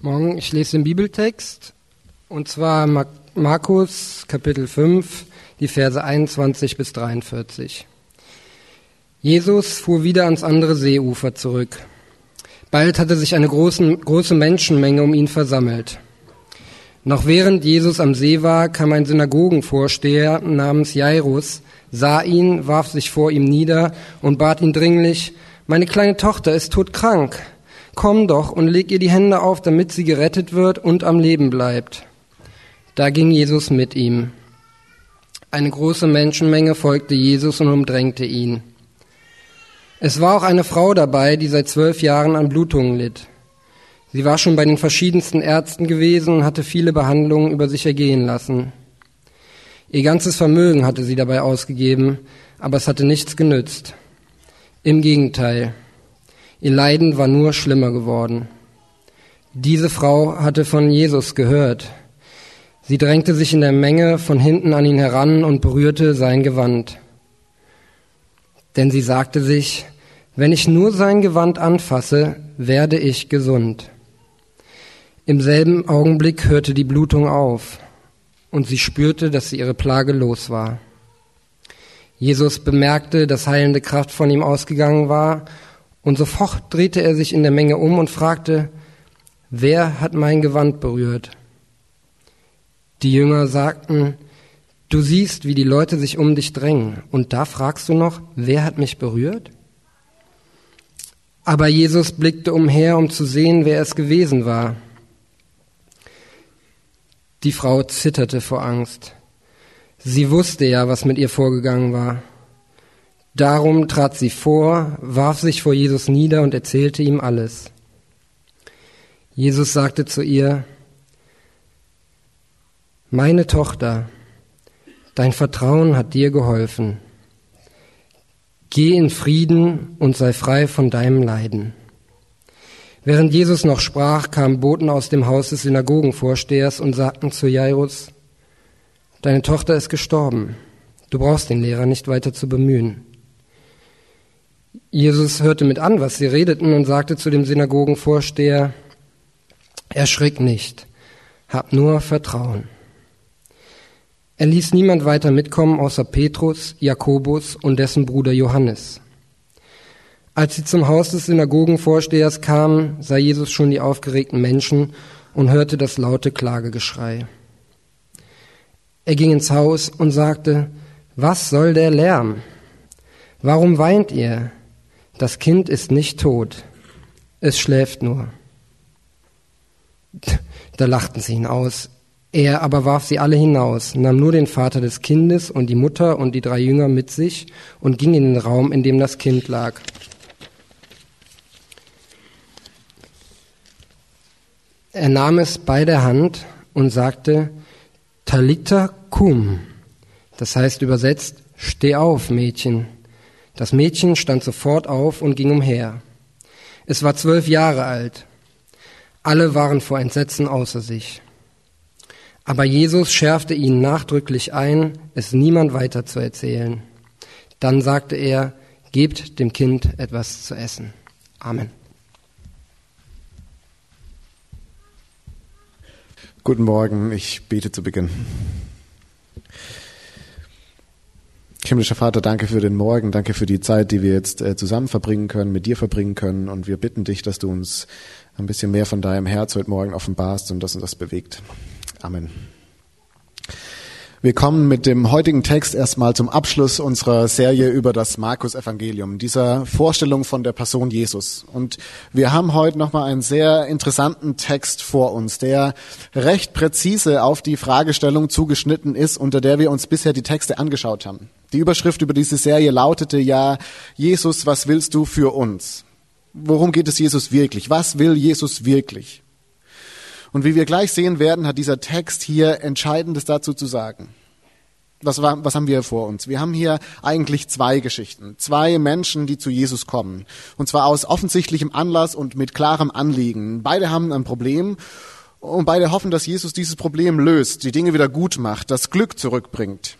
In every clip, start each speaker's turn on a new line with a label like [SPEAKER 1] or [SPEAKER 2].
[SPEAKER 1] Morgen, ich lese den Bibeltext und zwar Markus Kapitel 5, die Verse 21 bis 43. Jesus fuhr wieder ans andere Seeufer zurück. Bald hatte sich eine große, große Menschenmenge um ihn versammelt. Noch während Jesus am See war, kam ein Synagogenvorsteher namens Jairus, sah ihn, warf sich vor ihm nieder und bat ihn dringlich, meine kleine Tochter ist todkrank komm doch und leg ihr die Hände auf, damit sie gerettet wird und am Leben bleibt. Da ging Jesus mit ihm. Eine große Menschenmenge folgte Jesus und umdrängte ihn. Es war auch eine Frau dabei, die seit zwölf Jahren an Blutungen litt. Sie war schon bei den verschiedensten Ärzten gewesen und hatte viele Behandlungen über sich ergehen lassen. Ihr ganzes Vermögen hatte sie dabei ausgegeben, aber es hatte nichts genützt. Im Gegenteil, Ihr Leiden war nur schlimmer geworden. Diese Frau hatte von Jesus gehört. Sie drängte sich in der Menge von hinten an ihn heran und berührte sein Gewand. Denn sie sagte sich, wenn ich nur sein Gewand anfasse, werde ich gesund. Im selben Augenblick hörte die Blutung auf und sie spürte, dass sie ihre Plage los war. Jesus bemerkte, dass heilende Kraft von ihm ausgegangen war und sofort drehte er sich in der Menge um und fragte, wer hat mein Gewand berührt? Die Jünger sagten, du siehst, wie die Leute sich um dich drängen, und da fragst du noch, wer hat mich berührt? Aber Jesus blickte umher, um zu sehen, wer es gewesen war. Die Frau zitterte vor Angst. Sie wusste ja, was mit ihr vorgegangen war. Darum trat sie vor, warf sich vor Jesus nieder und erzählte ihm alles. Jesus sagte zu ihr, Meine Tochter, dein Vertrauen hat dir geholfen. Geh in Frieden und sei frei von deinem Leiden. Während Jesus noch sprach, kamen Boten aus dem Haus des Synagogenvorstehers und sagten zu Jairus, Deine Tochter ist gestorben. Du brauchst den Lehrer nicht weiter zu bemühen. Jesus hörte mit an, was sie redeten und sagte zu dem Synagogenvorsteher, erschrick nicht, hab nur Vertrauen. Er ließ niemand weiter mitkommen außer Petrus, Jakobus und dessen Bruder Johannes. Als sie zum Haus des Synagogenvorstehers kamen, sah Jesus schon die aufgeregten Menschen und hörte das laute Klagegeschrei. Er ging ins Haus und sagte, was soll der Lärm? Warum weint ihr? Das Kind ist nicht tot, es schläft nur. Da lachten sie ihn aus. Er aber warf sie alle hinaus, nahm nur den Vater des Kindes und die Mutter und die drei Jünger mit sich und ging in den Raum, in dem das Kind lag. Er nahm es bei der Hand und sagte, Talita cum, das heißt übersetzt, steh auf, Mädchen. Das Mädchen stand sofort auf und ging umher. Es war zwölf Jahre alt. Alle waren vor Entsetzen außer sich. Aber Jesus schärfte ihnen nachdrücklich ein, es niemand weiter zu erzählen. Dann sagte er, gebt dem Kind etwas zu essen. Amen.
[SPEAKER 2] Guten Morgen, ich bete zu Beginn. Himmlischer Vater, danke für den Morgen, danke für die Zeit, die wir jetzt äh, zusammen verbringen können, mit dir verbringen können. Und wir bitten dich, dass du uns ein bisschen mehr von deinem Herz heute Morgen offenbarst und dass uns das bewegt. Amen. Wir kommen mit dem heutigen Text erstmal zum Abschluss unserer Serie über das Markus Evangelium, dieser Vorstellung von der Person Jesus. Und wir haben heute nochmal einen sehr interessanten Text vor uns, der recht präzise auf die Fragestellung zugeschnitten ist, unter der wir uns bisher die Texte angeschaut haben. Die Überschrift über diese Serie lautete ja, Jesus, was willst du für uns? Worum geht es Jesus wirklich? Was will Jesus wirklich? Und wie wir gleich sehen werden, hat dieser Text hier Entscheidendes dazu zu sagen. Was, was haben wir vor uns? Wir haben hier eigentlich zwei Geschichten. Zwei Menschen, die zu Jesus kommen. Und zwar aus offensichtlichem Anlass und mit klarem Anliegen. Beide haben ein Problem und beide hoffen, dass Jesus dieses Problem löst, die Dinge wieder gut macht, das Glück zurückbringt.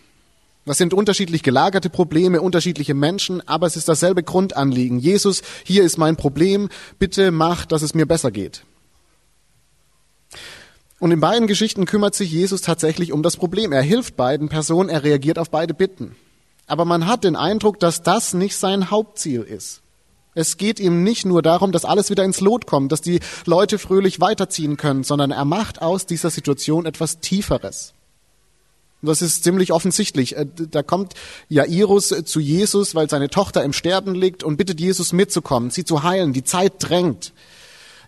[SPEAKER 2] Das sind unterschiedlich gelagerte Probleme, unterschiedliche Menschen, aber es ist dasselbe Grundanliegen. Jesus, hier ist mein Problem, bitte mach, dass es mir besser geht. Und in beiden Geschichten kümmert sich Jesus tatsächlich um das Problem. Er hilft beiden Personen, er reagiert auf beide Bitten. Aber man hat den Eindruck, dass das nicht sein Hauptziel ist. Es geht ihm nicht nur darum, dass alles wieder ins Lot kommt, dass die Leute fröhlich weiterziehen können, sondern er macht aus dieser Situation etwas Tieferes. Das ist ziemlich offensichtlich. Äh, da kommt Jairus zu Jesus, weil seine Tochter im Sterben liegt und bittet Jesus mitzukommen, sie zu heilen. Die Zeit drängt.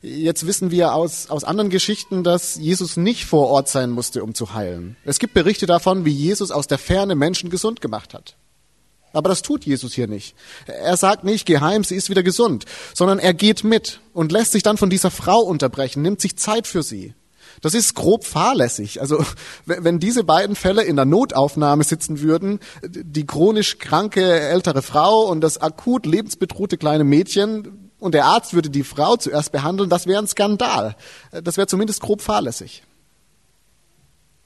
[SPEAKER 2] Jetzt wissen wir aus, aus anderen Geschichten, dass Jesus nicht vor Ort sein musste, um zu heilen. Es gibt Berichte davon, wie Jesus aus der Ferne Menschen gesund gemacht hat. Aber das tut Jesus hier nicht. Er sagt nicht geheim, sie ist wieder gesund, sondern er geht mit und lässt sich dann von dieser Frau unterbrechen, nimmt sich Zeit für sie. Das ist grob fahrlässig. Also wenn diese beiden Fälle in der Notaufnahme sitzen würden, die chronisch kranke ältere Frau und das akut lebensbedrohte kleine Mädchen, und der Arzt würde die Frau zuerst behandeln, das wäre ein Skandal. Das wäre zumindest grob fahrlässig.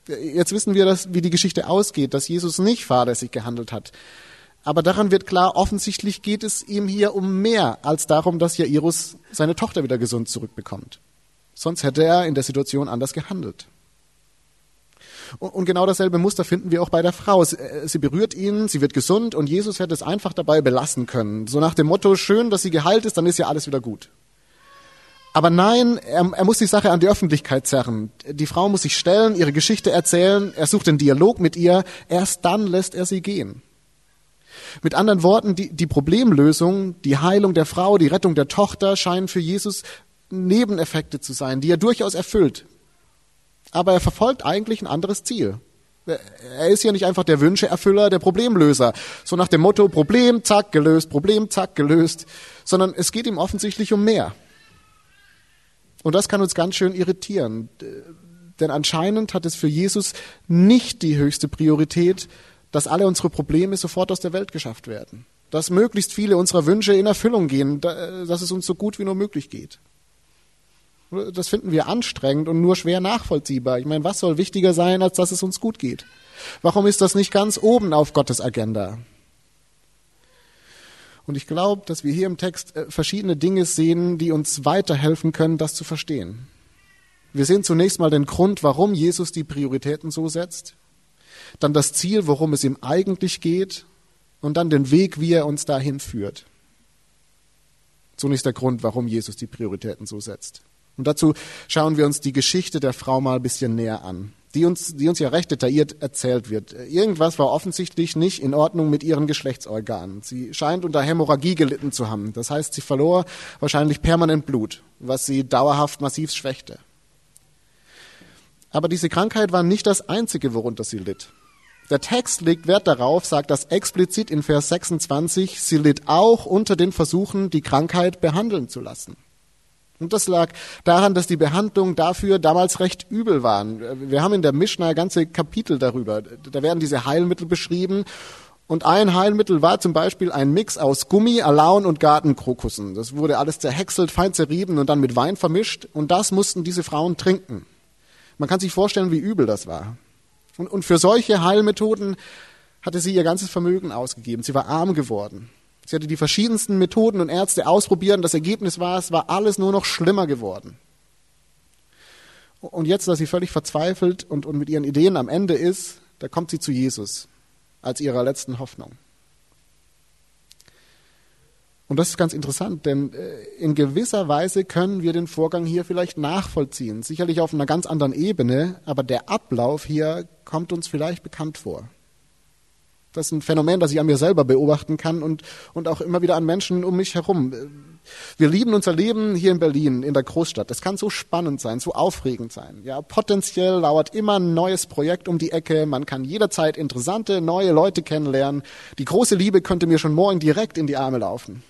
[SPEAKER 2] Jetzt wissen wir, dass, wie die Geschichte ausgeht, dass Jesus nicht fahrlässig gehandelt hat. Aber daran wird klar, offensichtlich geht es ihm hier um mehr als darum, dass Jairus seine Tochter wieder gesund zurückbekommt. Sonst hätte er in der Situation anders gehandelt. Und genau dasselbe Muster finden wir auch bei der Frau. Äh, sie berührt ihn, sie wird gesund und Jesus hätte es einfach dabei belassen können. So nach dem Motto, schön, dass sie geheilt ist, dann ist ja alles wieder gut. Aber nein, er, er, muss die Sache an die Öffentlichkeit zerren. Die Frau muss sich stellen, ihre Geschichte erzählen, er sucht den Dialog mit ihr, erst dann lässt er sie gehen. Mit anderen Worten, die, die Problemlösung, die Heilung der Frau, die Rettung der Tochter scheinen für Jesus Nebeneffekte zu sein, die er durchaus erfüllt aber er verfolgt eigentlich ein anderes Ziel. Er ist ja nicht einfach der Wünscheerfüller, der Problemlöser. So nach dem Motto Problem, zack, gelöst, Problem, zack, gelöst. Sondern es geht ihm offensichtlich um mehr. Und das kann uns ganz schön irritieren. Denn anscheinend hat es für Jesus nicht die höchste Priorität, dass alle unsere Probleme sofort aus der Welt geschafft werden. Dass möglichst viele unserer Wünsche in Erfüllung gehen, dass es uns so gut wie nur möglich geht. Das finden wir anstrengend und nur schwer nachvollziehbar. Ich meine, was soll wichtiger sein, als dass es uns gut geht? Warum ist das nicht ganz oben auf Gottes Agenda? Und ich glaube, dass wir hier im Text äh, verschiedene Dinge sehen, die uns weiterhelfen können, das zu verstehen. Wir sehen zunächst mal den Grund, warum Jesus die Prioritäten so setzt, dann das Ziel, worum es ihm eigentlich geht und dann den Weg, wie er uns dahin führt. Zunächst der Grund, warum Jesus die Prioritäten so setzt. Und dazu schauen wir uns die Geschichte der Frau mal ein bisschen näher an, die uns, die uns ja recht detailliert erzählt wird. Irgendwas war offensichtlich nicht in Ordnung mit ihren Geschlechtsorganen. Sie scheint unter Hämorrhagie gelitten zu haben. Das heißt, sie verlor wahrscheinlich permanent Blut, was sie dauerhaft massiv schwächte. Aber diese Krankheit war nicht das einzige, worunter sie litt. Der Text legt Wert darauf, sagt das explizit in Vers 26, sie litt auch unter den Versuchen, die Krankheit behandeln zu lassen. Und das lag daran, dass die Behandlungen dafür damals recht übel waren. Wir haben in der Mishnah ganze Kapitel darüber. Da werden diese Heilmittel beschrieben. Und ein Heilmittel war zum Beispiel ein Mix aus Gummi, Alaun und Gartenkrokussen. Das wurde alles zerhäckselt, fein zerrieben und dann mit Wein vermischt. Und das mussten diese Frauen trinken. Man kann sich vorstellen, wie übel das war. Und, und für solche Heilmethoden hatte sie ihr ganzes Vermögen ausgegeben. Sie war arm geworden. Sie hatte die verschiedensten Methoden und Ärzte ausprobiert und das Ergebnis war, es war alles nur noch schlimmer geworden. Und jetzt, dass sie völlig verzweifelt und, und mit ihren Ideen am Ende ist, da kommt sie zu Jesus als ihrer letzten Hoffnung. Und das ist ganz interessant, denn äh, in gewisser Weise können wir den Vorgang hier vielleicht nachvollziehen. Sicherlich auf einer ganz anderen Ebene, aber der Ablauf hier kommt uns vielleicht bekannt vor. Das ist ein Phänomen, das ich an mir selber beobachten kann und, und auch immer wieder an Menschen um mich herum. Wir lieben unser Leben hier in Berlin, in der Großstadt. Das kann so spannend sein, so aufregend sein. Ja, potenziell lauert immer ein neues Projekt um die Ecke. Man kann jederzeit interessante, neue Leute kennenlernen. Die große Liebe könnte mir schon morgen direkt in die Arme laufen.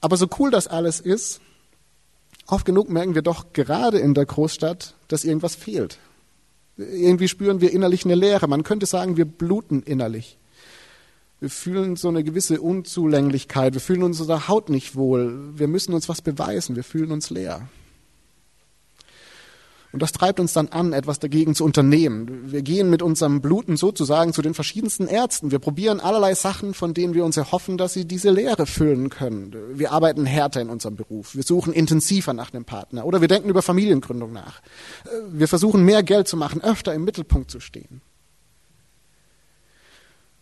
[SPEAKER 2] Aber so cool das alles ist, oft genug merken wir doch gerade in der Großstadt, dass irgendwas fehlt. Irgendwie spüren wir innerlich eine Leere. Man könnte sagen, wir bluten innerlich. Wir fühlen so eine gewisse Unzulänglichkeit. Wir fühlen uns unserer Haut nicht wohl. Wir müssen uns was beweisen. Wir fühlen uns leer. Und das treibt uns dann an, etwas dagegen zu unternehmen. Wir gehen mit unserem Bluten sozusagen zu den verschiedensten Ärzten. Wir probieren allerlei Sachen, von denen wir uns erhoffen, dass sie diese Leere füllen können. Wir arbeiten härter in unserem Beruf. Wir suchen intensiver nach einem Partner. Oder wir denken über Familiengründung nach. Wir versuchen mehr Geld zu machen, öfter im Mittelpunkt zu stehen.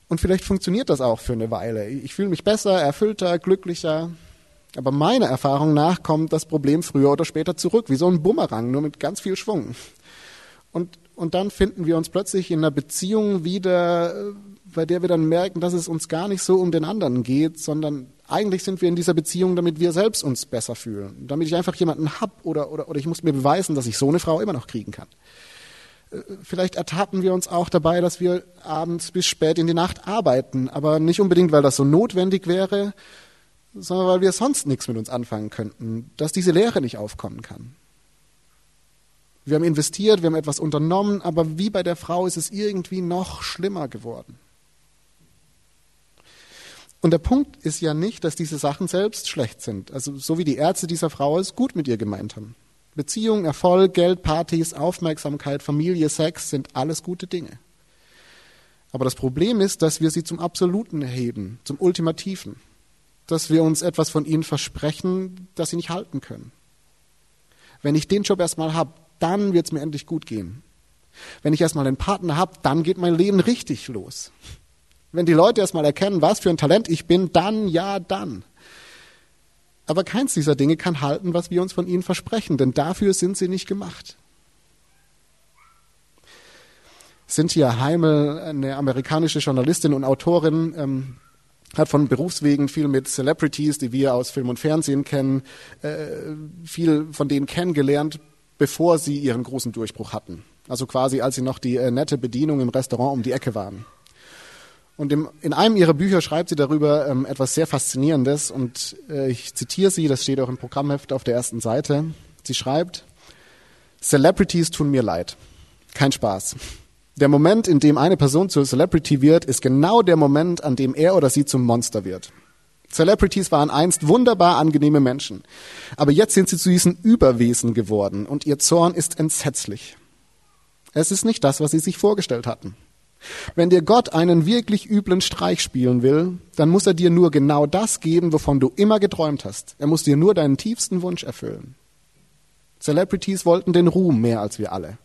[SPEAKER 2] Und vielleicht funktioniert das auch für eine Weile. Ich fühle mich besser, erfüllter, glücklicher. Aber meiner Erfahrung nach kommt das Problem früher oder später zurück, wie so ein Bumerang, nur mit ganz viel Schwung. Und, und dann finden wir uns plötzlich in einer Beziehung wieder, bei der wir dann merken, dass es uns gar nicht so um den anderen geht, sondern eigentlich sind wir in dieser Beziehung, damit wir selbst uns besser fühlen, damit ich einfach jemanden hab oder, oder, oder ich muss mir beweisen, dass ich so eine Frau immer noch kriegen kann. Vielleicht ertappen wir uns auch dabei, dass wir abends bis spät in die Nacht arbeiten, aber nicht unbedingt, weil das so notwendig wäre, sondern weil wir sonst nichts mit uns anfangen könnten, dass diese Lehre nicht aufkommen kann. Wir haben investiert, wir haben etwas unternommen, aber wie bei der Frau ist es irgendwie noch schlimmer geworden. Und der Punkt ist ja nicht, dass diese Sachen selbst schlecht sind. Also so wie die Ärzte dieser Frau es gut mit ihr gemeint haben. Beziehung, Erfolg, Geld, Partys, Aufmerksamkeit, Familie, Sex sind alles gute Dinge. Aber das Problem ist, dass wir sie zum Absoluten erheben, zum Ultimativen. Dass wir uns etwas von ihnen versprechen, das sie nicht halten können. Wenn ich den Job erstmal habe, dann wird es mir endlich gut gehen. Wenn ich erstmal einen Partner habe, dann geht mein Leben richtig los. Wenn die Leute erstmal erkennen, was für ein Talent ich bin, dann ja, dann. Aber keins dieser Dinge kann halten, was wir uns von ihnen versprechen, denn dafür sind sie nicht gemacht. Cynthia Heimel, eine amerikanische Journalistin und Autorin, ähm, hat von Berufswegen viel mit Celebrities, die wir aus Film und Fernsehen kennen, äh, viel von denen kennengelernt, bevor sie ihren großen Durchbruch hatten. Also quasi, als sie noch die äh, nette Bedienung im Restaurant um die Ecke waren. Und im, in einem ihrer Bücher schreibt sie darüber ähm, etwas sehr Faszinierendes und äh, ich zitiere sie, das steht auch im Programmheft auf der ersten Seite. Sie schreibt, Celebrities tun mir leid. Kein Spaß. Der Moment, in dem eine Person zur Celebrity wird, ist genau der Moment, an dem er oder sie zum Monster wird. Celebrities waren einst wunderbar angenehme Menschen, aber jetzt sind sie zu diesen Überwesen geworden und ihr Zorn ist entsetzlich. Es ist nicht das, was sie sich vorgestellt hatten. Wenn dir Gott einen wirklich üblen Streich spielen will, dann muss er dir nur genau das geben, wovon du immer geträumt hast. Er muss dir nur deinen tiefsten Wunsch erfüllen. Celebrities wollten den Ruhm mehr als wir alle.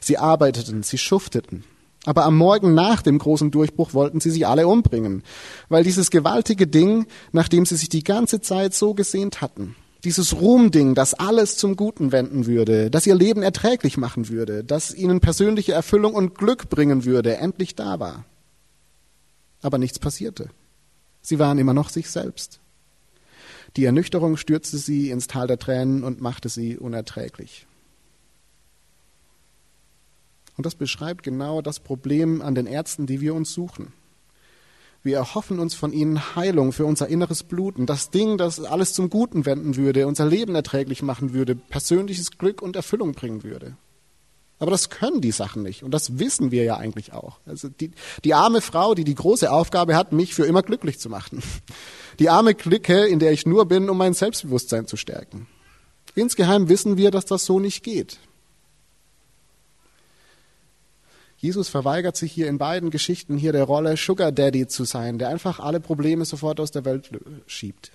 [SPEAKER 2] Sie arbeiteten, sie schufteten. Aber am Morgen nach dem großen Durchbruch wollten sie sie alle umbringen, weil dieses gewaltige Ding, nach dem sie sich die ganze Zeit so gesehnt hatten, dieses Ruhmding, das alles zum Guten wenden würde, das ihr Leben erträglich machen würde, das ihnen persönliche Erfüllung und Glück bringen würde, endlich da war. Aber nichts passierte. Sie waren immer noch sich selbst. Die Ernüchterung stürzte sie ins Tal der Tränen und machte sie unerträglich. Und das beschreibt genau das Problem an den Ärzten, die wir uns suchen. Wir erhoffen uns von ihnen Heilung für unser inneres Bluten, das Ding, das alles zum Guten wenden würde, unser Leben erträglich machen würde, persönliches Glück und Erfüllung bringen würde. Aber das können die Sachen nicht und das wissen wir ja eigentlich auch. Also die, die arme Frau, die die große Aufgabe hat, mich für immer glücklich zu machen. Die arme Clique, in der ich nur bin, um mein Selbstbewusstsein zu stärken. Insgeheim wissen wir, dass das so nicht geht. Jesus verweigert sich hier in beiden Geschichten hier der Rolle, Sugar Daddy zu sein, der einfach alle Probleme sofort aus der Welt schiebt,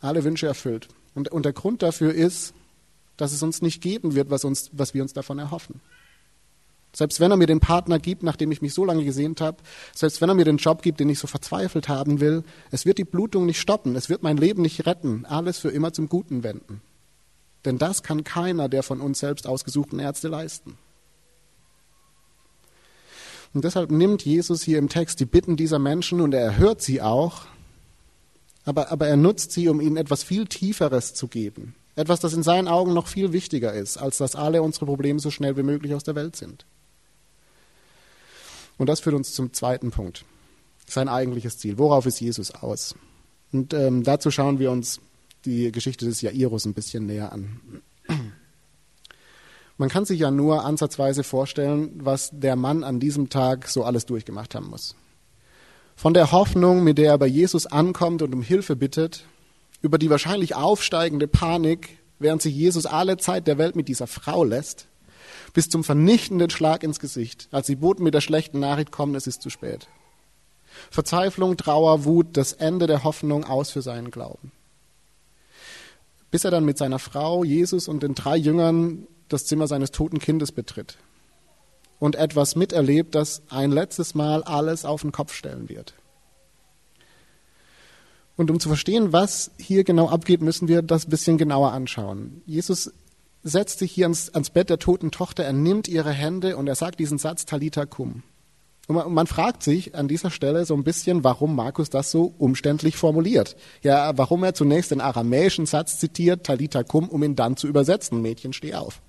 [SPEAKER 2] alle Wünsche erfüllt. Und, und der Grund dafür ist, dass es uns nicht geben wird, was, uns, was wir uns davon erhoffen. Selbst wenn er mir den Partner gibt, nachdem ich mich so lange gesehnt habe, selbst wenn er mir den Job gibt, den ich so verzweifelt haben will, es wird die Blutung nicht stoppen, es wird mein Leben nicht retten, alles für immer zum Guten wenden. Denn das kann keiner der von uns selbst ausgesuchten Ärzte leisten. Und deshalb nimmt Jesus hier im Text die Bitten dieser Menschen und er erhört sie auch, aber, aber er nutzt sie, um ihnen etwas viel Tieferes zu geben. Etwas, das in seinen Augen noch viel wichtiger ist, als dass alle unsere Probleme so schnell wie möglich aus der Welt sind. Und das führt uns zum zweiten Punkt. Sein eigentliches Ziel. Worauf ist Jesus aus? Und ähm, dazu schauen wir uns die Geschichte des Jairus ein bisschen näher an. Man kann sich ja nur ansatzweise vorstellen, was der Mann an diesem Tag so alles durchgemacht haben muss. Von der Hoffnung, mit der er bei Jesus ankommt und um Hilfe bittet, über die wahrscheinlich aufsteigende Panik, während sich Jesus alle Zeit der Welt mit dieser Frau lässt, bis zum vernichtenden Schlag ins Gesicht. Als die Boten mit der schlechten Nachricht kommen, es ist zu spät. Verzweiflung, Trauer, Wut, das Ende der Hoffnung aus für seinen Glauben. Bis er dann mit seiner Frau, Jesus und den drei Jüngern das Zimmer seines toten Kindes betritt und etwas miterlebt, das ein letztes Mal alles auf den Kopf stellen wird. Und um zu verstehen, was hier genau abgeht, müssen wir das ein bisschen genauer anschauen. Jesus setzt sich hier ans, ans Bett der toten Tochter, er nimmt ihre Hände und er sagt diesen Satz Talita cum. Und man, man, fragt sich an dieser Stelle so ein bisschen, warum Markus das so umständlich formuliert. Ja, warum er zunächst den aramäischen Satz zitiert, Talita cum, um ihn dann zu übersetzen, Mädchen, steh auf.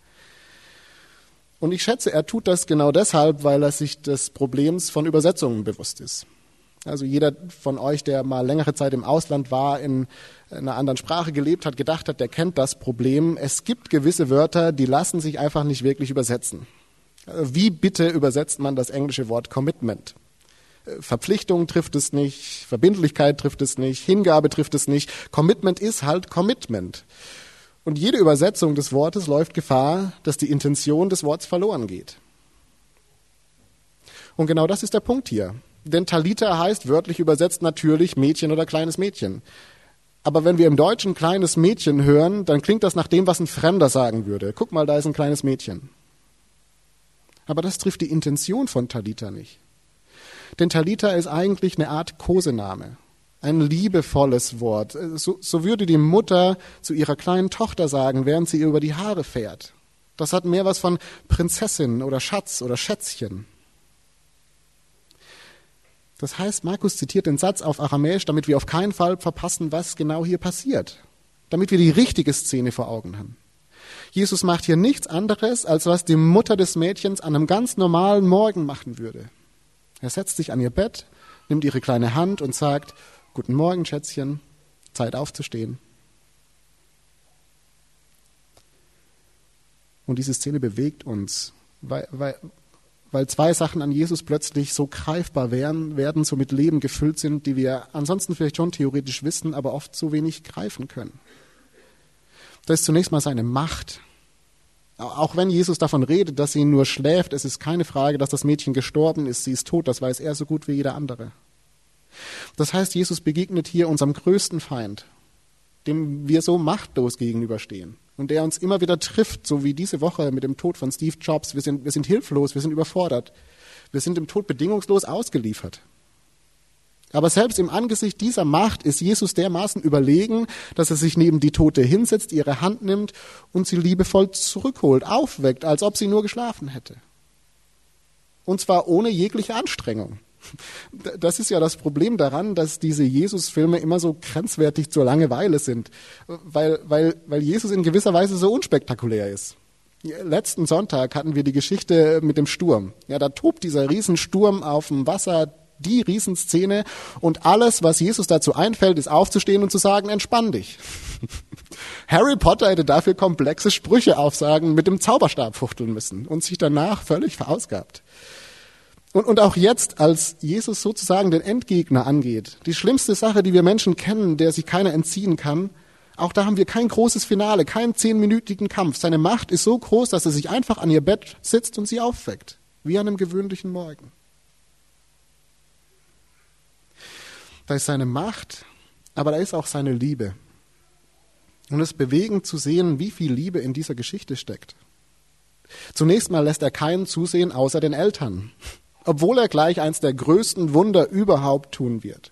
[SPEAKER 2] Und ich schätze, er tut das genau deshalb, weil er sich des Problems von Übersetzungen bewusst ist. Also jeder von euch, der mal längere Zeit im Ausland war, in einer anderen Sprache gelebt hat, gedacht hat, der kennt das Problem. Es gibt gewisse Wörter, die lassen sich einfach nicht wirklich übersetzen. Wie bitte übersetzt man das englische Wort Commitment? Verpflichtung trifft es nicht, Verbindlichkeit trifft es nicht, Hingabe trifft es nicht. Commitment ist halt Commitment. Und jede Übersetzung des Wortes läuft Gefahr, dass die Intention des Wortes verloren geht. Und genau das ist der Punkt hier. Denn Talita heißt wörtlich übersetzt natürlich Mädchen oder kleines Mädchen. Aber wenn wir im Deutschen kleines Mädchen hören, dann klingt das nach dem, was ein Fremder sagen würde. Guck mal, da ist ein kleines Mädchen. Aber das trifft die Intention von Talita nicht. Denn Talita ist eigentlich eine Art Kosename ein liebevolles Wort. So, so würde die Mutter zu ihrer kleinen Tochter sagen, während sie ihr über die Haare fährt. Das hat mehr was von Prinzessin oder Schatz oder Schätzchen. Das heißt, Markus zitiert den Satz auf Aramäisch, damit wir auf keinen Fall verpassen, was genau hier passiert. Damit wir die richtige Szene vor Augen haben. Jesus macht hier nichts anderes, als was die Mutter des Mädchens an einem ganz normalen Morgen machen würde. Er setzt sich an ihr Bett, nimmt ihre kleine Hand und sagt, Guten Morgen, Schätzchen. Zeit aufzustehen. Und diese Szene bewegt uns, weil, weil, weil zwei Sachen an Jesus plötzlich so greifbar werden, werden, so mit Leben gefüllt sind, die wir ansonsten vielleicht schon theoretisch wissen, aber oft so wenig greifen können. Das ist zunächst mal seine Macht. Auch wenn Jesus davon redet, dass sie nur schläft, es ist keine Frage, dass das Mädchen gestorben ist, sie ist tot, das weiß er so gut wie jeder andere. Das heißt, Jesus begegnet hier unserem größten Feind, dem wir so machtlos gegenüberstehen und der uns immer wieder trifft, so wie diese Woche mit dem Tod von Steve Jobs. Wir sind, wir sind hilflos, wir sind überfordert, wir sind dem Tod bedingungslos ausgeliefert. Aber selbst im Angesicht dieser Macht ist Jesus dermaßen überlegen, dass er sich neben die Tote hinsetzt, ihre Hand nimmt und sie liebevoll zurückholt, aufweckt, als ob sie nur geschlafen hätte. Und zwar ohne jegliche Anstrengung. Das ist ja das Problem daran, dass diese Jesus-Filme immer so grenzwertig zur Langeweile sind, weil, weil, weil Jesus in gewisser Weise so unspektakulär ist. Letzten Sonntag hatten wir die Geschichte mit dem Sturm. Ja, da tobt dieser Riesensturm auf dem Wasser, die Riesenszene und alles, was Jesus dazu einfällt, ist aufzustehen und zu sagen, entspann dich. Harry Potter hätte dafür komplexe Sprüche aufsagen, mit dem Zauberstab fuchteln müssen und sich danach völlig verausgabt. Und, und auch jetzt, als Jesus sozusagen den Endgegner angeht, die schlimmste Sache, die wir Menschen kennen, der sich keiner entziehen kann, auch da haben wir kein großes Finale, keinen zehnminütigen Kampf. Seine Macht ist so groß, dass er sich einfach an ihr Bett sitzt und sie aufweckt, wie an einem gewöhnlichen Morgen. Da ist seine Macht, aber da ist auch seine Liebe. Und es ist bewegend zu sehen, wie viel Liebe in dieser Geschichte steckt. Zunächst mal lässt er keinen zusehen außer den Eltern obwohl er gleich eins der größten Wunder überhaupt tun wird.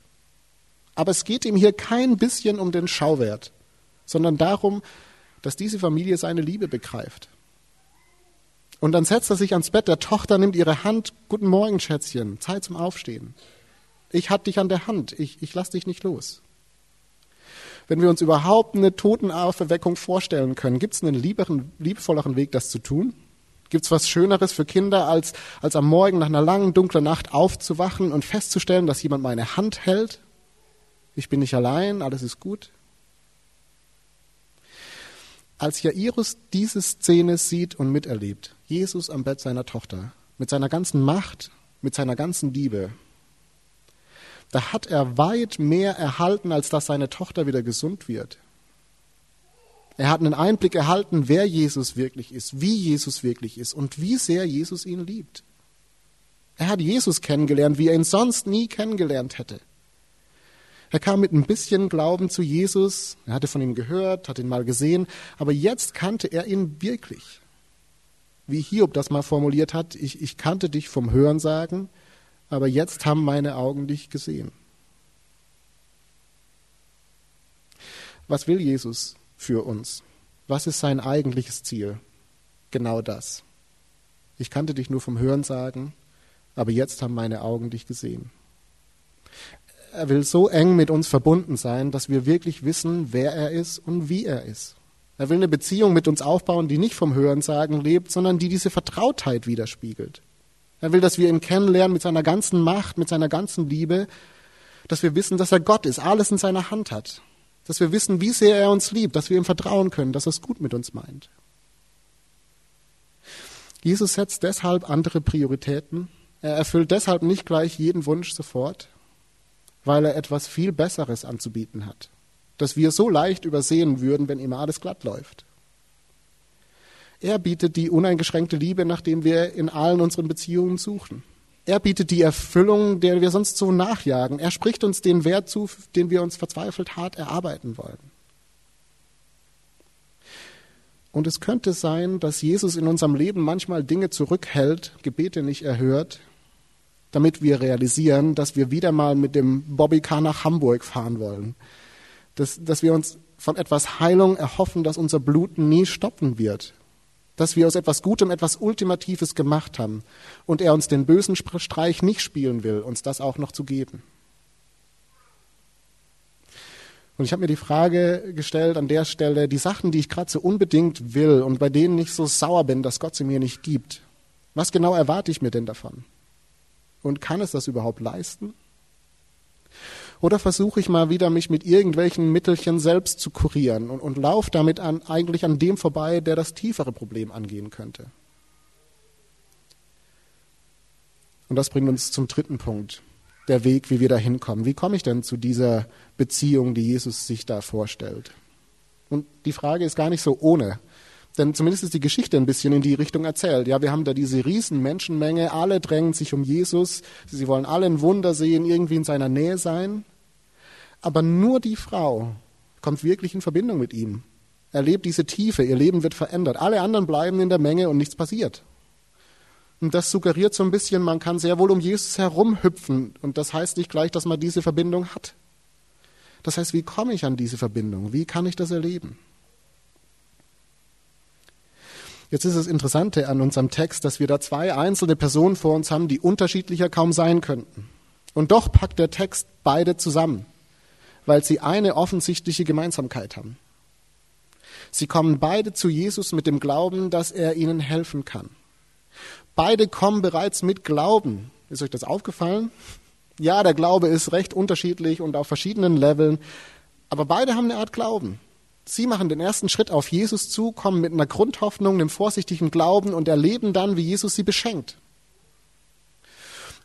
[SPEAKER 2] Aber es geht ihm hier kein bisschen um den Schauwert, sondern darum, dass diese Familie seine Liebe begreift. Und dann setzt er sich ans Bett der Tochter, nimmt ihre Hand, guten Morgen, Schätzchen, Zeit zum Aufstehen. Ich hatte dich an der Hand, ich, ich lass dich nicht los. Wenn wir uns überhaupt eine Totenauferweckung vorstellen können, gibt es einen lieberen, liebevolleren Weg, das zu tun? Gibt es was Schöneres für Kinder, als, als am Morgen nach einer langen, dunklen Nacht aufzuwachen und festzustellen, dass jemand meine Hand hält? Ich bin nicht allein, alles ist gut. Als Jairus diese Szene sieht und miterlebt, Jesus am Bett seiner Tochter, mit seiner ganzen Macht, mit seiner ganzen Liebe, da hat er weit mehr erhalten, als dass seine Tochter wieder gesund wird. Er hat einen Einblick erhalten, wer Jesus wirklich ist, wie Jesus wirklich ist und wie sehr Jesus ihn liebt. Er hat Jesus kennengelernt, wie er ihn sonst nie kennengelernt hätte. Er kam mit ein bisschen Glauben zu Jesus, er hatte von ihm gehört, hat ihn mal gesehen, aber jetzt kannte er ihn wirklich. Wie Hiob das mal formuliert hat, ich, ich kannte dich vom Hörensagen, aber jetzt haben meine Augen dich gesehen. Was will Jesus für uns? Was ist sein eigentliches Ziel? Genau das. Ich kannte dich nur vom Hörensagen, aber jetzt haben meine Augen dich gesehen. Er will so eng mit uns verbunden sein, dass wir wirklich wissen, wer er ist und wie er ist. Er will eine Beziehung mit uns aufbauen, die nicht vom Hörensagen lebt, sondern die diese Vertrautheit widerspiegelt. Er will, dass wir ihn kennenlernen mit seiner ganzen Macht, mit seiner ganzen Liebe, dass wir wissen, dass er Gott ist, alles in seiner Hand hat, dass wir wissen, wie sehr er uns liebt, dass wir ihm vertrauen können, dass er es gut mit uns meint. Jesus setzt deshalb andere Prioritäten. Er erfüllt deshalb nicht gleich jeden Wunsch sofort, weil er etwas viel Besseres anzubieten hat, das wir so leicht übersehen würden, wenn immer alles glatt läuft. Er bietet die uneingeschränkte Liebe, nach dem wir in allen unseren Beziehungen suchen. Er bietet die Erfüllung, der wir sonst so nachjagen. Er spricht uns den Wert zu, den wir uns verzweifelt hart erarbeiten wollen. Und es könnte sein, dass Jesus in unserem Leben manchmal Dinge zurückhält, Gebete nicht erhört, damit wir realisieren, dass wir wieder mal mit dem Bobbycar nach Hamburg fahren wollen. Dass, dass wir uns von etwas Heilung erhoffen, dass unser Blut nie stoppen wird. Dass wir aus etwas Gutem etwas Ultimatives gemacht haben und er uns den bösen Streich nicht spielen will, uns das auch noch zu geben. Und ich habe mir die Frage gestellt an der Stelle, die Sachen, die ich gerade so unbedingt will und bei denen ich so sauer bin, dass Gott sie mir nicht gibt, was genau erwarte ich mir denn davon? Und kann es das überhaupt leisten? Oder versuche ich mal wieder, mich mit irgendwelchen Mittelchen selbst zu kurieren und, und laufe damit an, eigentlich an dem vorbei, der das tiefere Problem angehen könnte? Und das bringt uns zum dritten Punkt, der Weg, wie wir da hinkommen. Wie komme ich denn zu dieser Beziehung, die Jesus sich da vorstellt? Und die Frage ist gar nicht so ohne. Denn zumindest ist die Geschichte ein bisschen in die Richtung erzählt. Ja, wir haben da diese riesen Menschenmenge, alle drängen sich um Jesus, sie wollen alle ein Wunder sehen, irgendwie in seiner Nähe sein. Aber nur die Frau kommt wirklich in Verbindung mit ihm, erlebt diese Tiefe, ihr Leben wird verändert. Alle anderen bleiben in der Menge und nichts passiert. Und das suggeriert so ein bisschen, man kann sehr wohl um Jesus herumhüpfen. Und das heißt nicht gleich, dass man diese Verbindung hat. Das heißt, wie komme ich an diese Verbindung? Wie kann ich das erleben? Jetzt ist das Interessante an unserem Text, dass wir da zwei einzelne Personen vor uns haben, die unterschiedlicher kaum sein könnten. Und doch packt der Text beide zusammen, weil sie eine offensichtliche Gemeinsamkeit haben. Sie kommen beide zu Jesus mit dem Glauben, dass er ihnen helfen kann. Beide kommen bereits mit Glauben. Ist euch das aufgefallen? Ja, der Glaube ist recht unterschiedlich und auf verschiedenen Leveln, aber beide haben eine Art Glauben. Sie machen den ersten Schritt auf Jesus zu, kommen mit einer Grundhoffnung, einem vorsichtigen Glauben und erleben dann, wie Jesus sie beschenkt.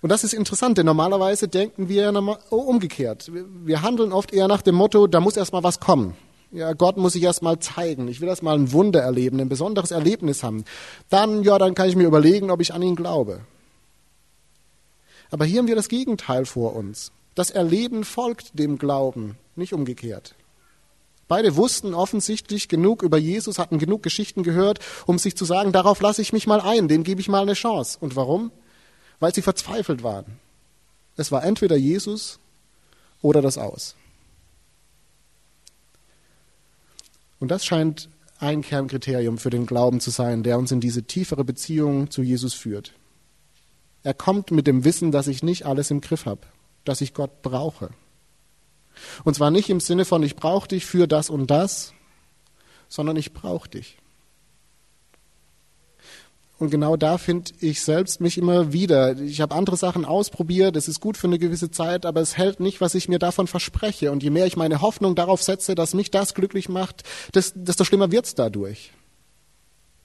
[SPEAKER 2] Und das ist interessant, denn normalerweise denken wir oh, umgekehrt. Wir handeln oft eher nach dem Motto, da muss erst mal was kommen. Ja, Gott muss sich erst mal zeigen. Ich will erst mal ein Wunder erleben, ein besonderes Erlebnis haben. Dann, ja, dann kann ich mir überlegen, ob ich an ihn glaube. Aber hier haben wir das Gegenteil vor uns. Das Erleben folgt dem Glauben, nicht umgekehrt. Beide wussten offensichtlich genug über Jesus, hatten genug Geschichten gehört, um sich zu sagen, darauf lasse ich mich mal ein, dem gebe ich mal eine Chance. Und warum? Weil sie verzweifelt waren. Es war entweder Jesus oder das Aus. Und das scheint ein Kernkriterium für den Glauben zu sein, der uns in diese tiefere Beziehung zu Jesus führt. Er kommt mit dem Wissen, dass ich nicht alles im Griff habe, dass ich Gott brauche. Und zwar nicht im Sinne von, ich brauche dich für das und das, sondern ich brauche dich. Und genau da finde ich selbst mich immer wieder. Ich habe andere Sachen ausprobiert, es ist gut für eine gewisse Zeit, aber es hält nicht, was ich mir davon verspreche. Und je mehr ich meine Hoffnung darauf setze, dass mich das glücklich macht, desto schlimmer wird es dadurch.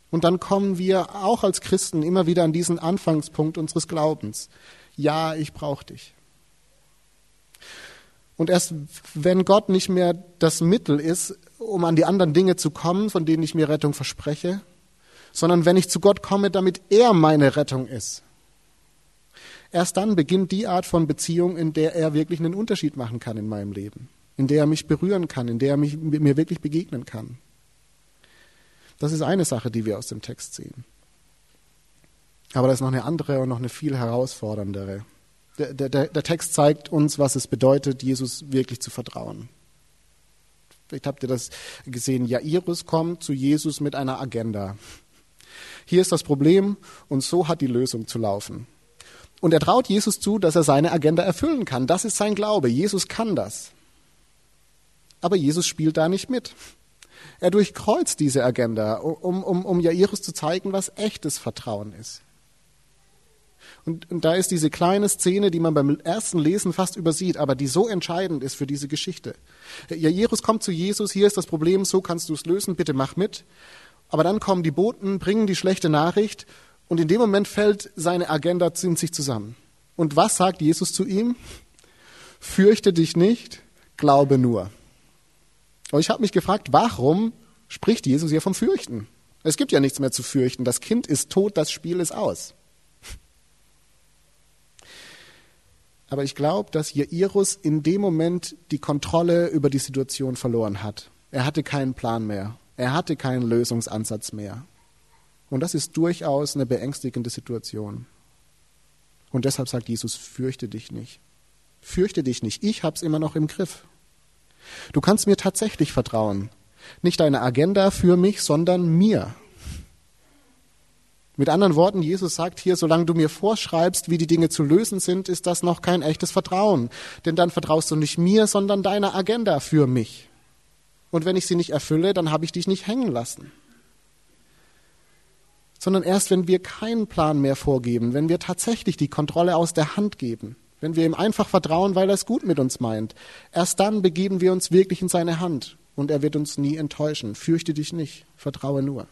[SPEAKER 2] Und dann kommen wir auch als Christen immer wieder an diesen Anfangspunkt unseres Glaubens. Ja, ich brauche dich. Und erst wenn Gott nicht mehr das Mittel ist, um an die anderen Dinge zu kommen, von denen ich mir Rettung verspreche, sondern wenn ich zu Gott komme, damit er meine Rettung ist. Erst dann beginnt die Art von Beziehung, in der er wirklich einen Unterschied machen kann in meinem Leben, in der er mich berühren kann, in der er mich, mir wirklich begegnen kann. Das ist eine Sache, die wir aus dem Text sehen. Aber da ist noch eine andere und noch eine viel herausforderndere. Der, der, der Text zeigt uns, was es bedeutet, Jesus wirklich zu vertrauen. Vielleicht habt ihr das gesehen. Jairus kommt zu Jesus mit einer Agenda. Hier ist das Problem und so hat die Lösung zu laufen. Und er traut Jesus zu, dass er seine Agenda erfüllen kann. Das ist sein Glaube. Jesus kann das. Aber Jesus spielt da nicht mit. Er durchkreuzt diese Agenda, um, um, um Jairus zu zeigen, was echtes Vertrauen ist. Und, und da ist diese kleine Szene, die man beim ersten Lesen fast übersieht, aber die so entscheidend ist für diese Geschichte. Jairus kommt zu Jesus, hier ist das Problem, so kannst du es lösen, bitte mach mit. Aber dann kommen die Boten, bringen die schlechte Nachricht und in dem Moment fällt seine Agenda in sich zusammen. Und was sagt Jesus zu ihm? Fürchte dich nicht, glaube nur. Und ich habe mich gefragt, warum spricht Jesus hier vom Fürchten? Es gibt ja nichts mehr zu fürchten. Das Kind ist tot, das Spiel ist aus. Aber ich glaube, dass Jairus in dem Moment die Kontrolle über die Situation verloren hat. Er hatte keinen Plan mehr. Er hatte keinen Lösungsansatz mehr. Und das ist durchaus eine beängstigende Situation. Und deshalb sagt Jesus, fürchte dich nicht. Fürchte dich nicht. Ich hab's immer noch im Griff. Du kannst mir tatsächlich vertrauen. Nicht deine Agenda für mich, sondern mir. Mit anderen Worten, Jesus sagt hier, solange du mir vorschreibst, wie die Dinge zu lösen sind, ist das noch kein echtes Vertrauen. Denn dann vertraust du nicht mir, sondern deiner Agenda für mich. Und wenn ich sie nicht erfülle, dann habe ich dich nicht hängen lassen. Sondern erst, wenn wir keinen Plan mehr vorgeben, wenn wir tatsächlich die Kontrolle aus der Hand geben, wenn wir ihm einfach vertrauen, weil er es gut mit uns meint, erst dann begeben wir uns wirklich in seine Hand und er wird uns nie enttäuschen. Fürchte dich nicht, vertraue nur.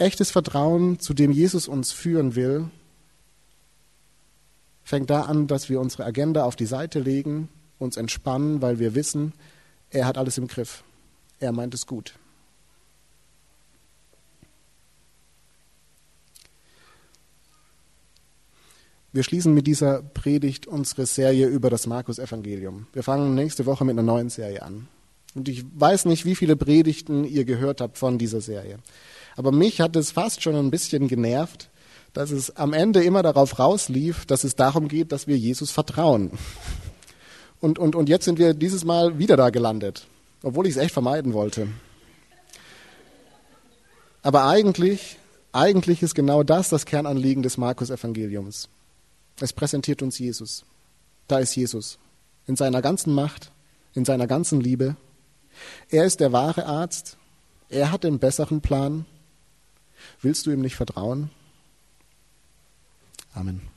[SPEAKER 2] Echtes Vertrauen, zu dem Jesus uns führen will, fängt da an, dass wir unsere Agenda auf die Seite legen, uns entspannen, weil wir wissen, er hat alles im Griff. Er meint es gut. Wir schließen mit dieser Predigt unsere Serie über das Markus-Evangelium. Wir fangen nächste Woche mit einer neuen Serie an. Und ich weiß nicht, wie viele Predigten ihr gehört habt von dieser Serie. Aber mich hat es fast schon ein bisschen genervt, dass es am Ende immer darauf rauslief, dass es darum geht, dass wir Jesus vertrauen. Und, und, und jetzt sind wir dieses Mal wieder da gelandet, obwohl ich es echt vermeiden wollte. Aber eigentlich, eigentlich ist genau das das Kernanliegen des Markus-Evangeliums. Es präsentiert uns Jesus. Da ist Jesus. In seiner ganzen Macht, in seiner ganzen Liebe. Er ist der wahre Arzt. Er hat den besseren Plan. Willst du ihm nicht vertrauen? Amen.